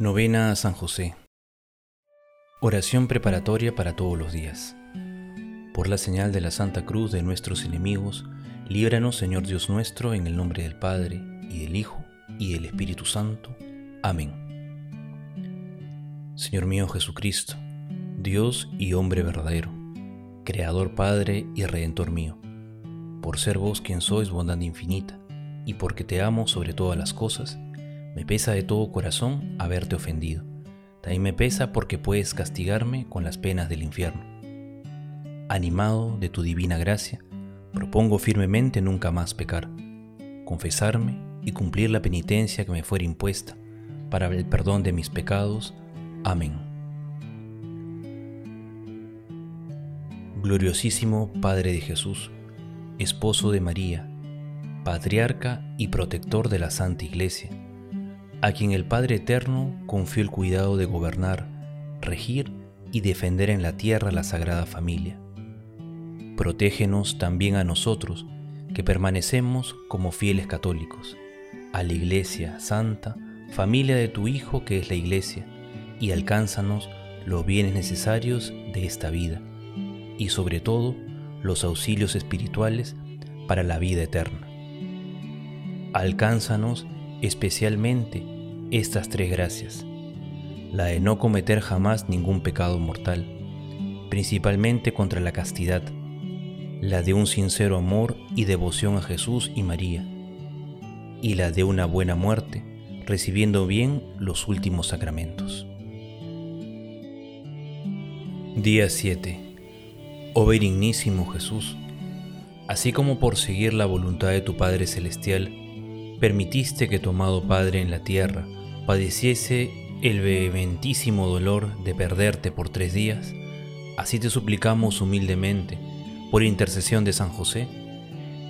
Novena a San José. Oración preparatoria para todos los días. Por la señal de la Santa Cruz de nuestros enemigos, líbranos Señor Dios nuestro, en el nombre del Padre, y del Hijo, y del Espíritu Santo. Amén. Señor mío Jesucristo, Dios y hombre verdadero, Creador Padre y Redentor mío, por ser vos quien sois bondad infinita, y porque te amo sobre todas las cosas, me pesa de todo corazón haberte ofendido. También me pesa porque puedes castigarme con las penas del infierno. Animado de tu divina gracia, propongo firmemente nunca más pecar, confesarme y cumplir la penitencia que me fuera impuesta para el perdón de mis pecados. Amén. Gloriosísimo Padre de Jesús, esposo de María, patriarca y protector de la Santa Iglesia, a quien el Padre Eterno confió el cuidado de gobernar, regir y defender en la tierra la Sagrada Familia. Protégenos también a nosotros, que permanecemos como fieles católicos, a la Iglesia Santa, familia de tu Hijo que es la Iglesia, y alcánzanos los bienes necesarios de esta vida, y sobre todo los auxilios espirituales para la vida eterna. Alcánzanos especialmente estas tres gracias. La de no cometer jamás ningún pecado mortal, principalmente contra la castidad, la de un sincero amor y devoción a Jesús y María, y la de una buena muerte, recibiendo bien los últimos sacramentos. Día 7. Oh benignísimo Jesús, así como por seguir la voluntad de tu Padre Celestial, permitiste que tu amado Padre en la tierra padeciese el vehementísimo dolor de perderte por tres días, así te suplicamos humildemente, por intercesión de San José,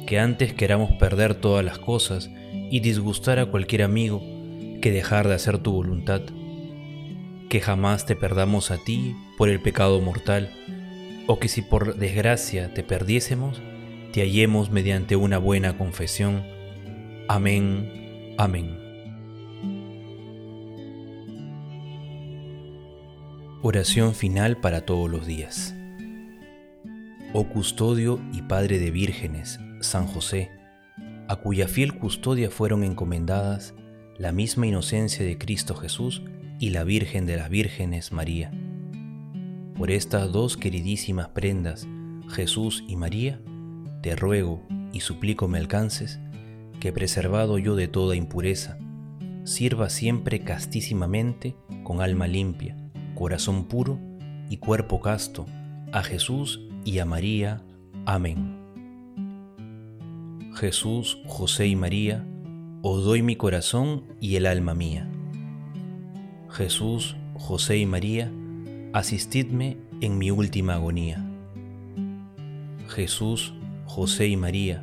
que antes queramos perder todas las cosas y disgustar a cualquier amigo que dejar de hacer tu voluntad, que jamás te perdamos a ti por el pecado mortal, o que si por desgracia te perdiésemos, te hallemos mediante una buena confesión Amén, amén. Oración final para todos los días. Oh custodio y Padre de vírgenes, San José, a cuya fiel custodia fueron encomendadas la misma inocencia de Cristo Jesús y la Virgen de las Vírgenes María. Por estas dos queridísimas prendas, Jesús y María, te ruego y suplico me alcances que preservado yo de toda impureza, sirva siempre castísimamente con alma limpia, corazón puro y cuerpo casto, a Jesús y a María. Amén. Jesús, José y María, os doy mi corazón y el alma mía. Jesús, José y María, asistidme en mi última agonía. Jesús, José y María,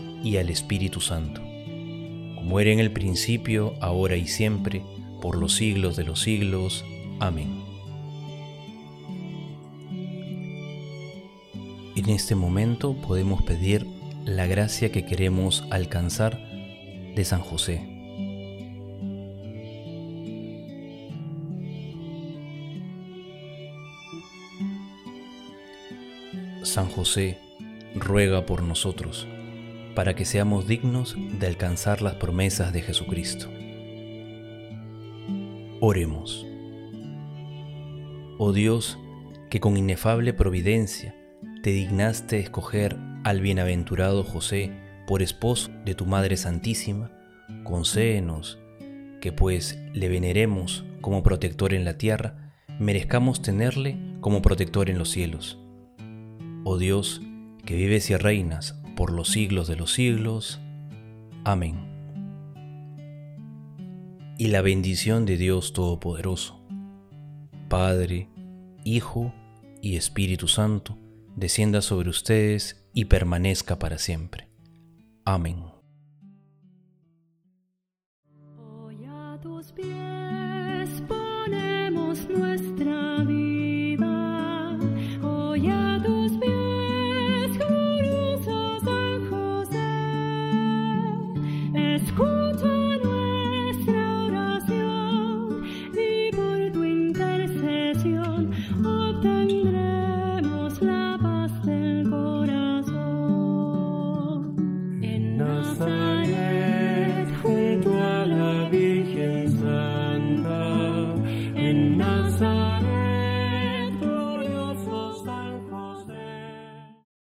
y al Espíritu Santo, como era en el principio, ahora y siempre, por los siglos de los siglos. Amén. En este momento podemos pedir la gracia que queremos alcanzar de San José. San José, ruega por nosotros para que seamos dignos de alcanzar las promesas de Jesucristo. Oremos. Oh Dios, que con inefable providencia te dignaste escoger al bienaventurado José por esposo de tu Madre Santísima, concédenos que pues le veneremos como protector en la tierra, merezcamos tenerle como protector en los cielos. Oh Dios, que vives y reinas por los siglos de los siglos. Amén. Y la bendición de Dios Todopoderoso, Padre, Hijo y Espíritu Santo, descienda sobre ustedes y permanezca para siempre. Amén. suffer.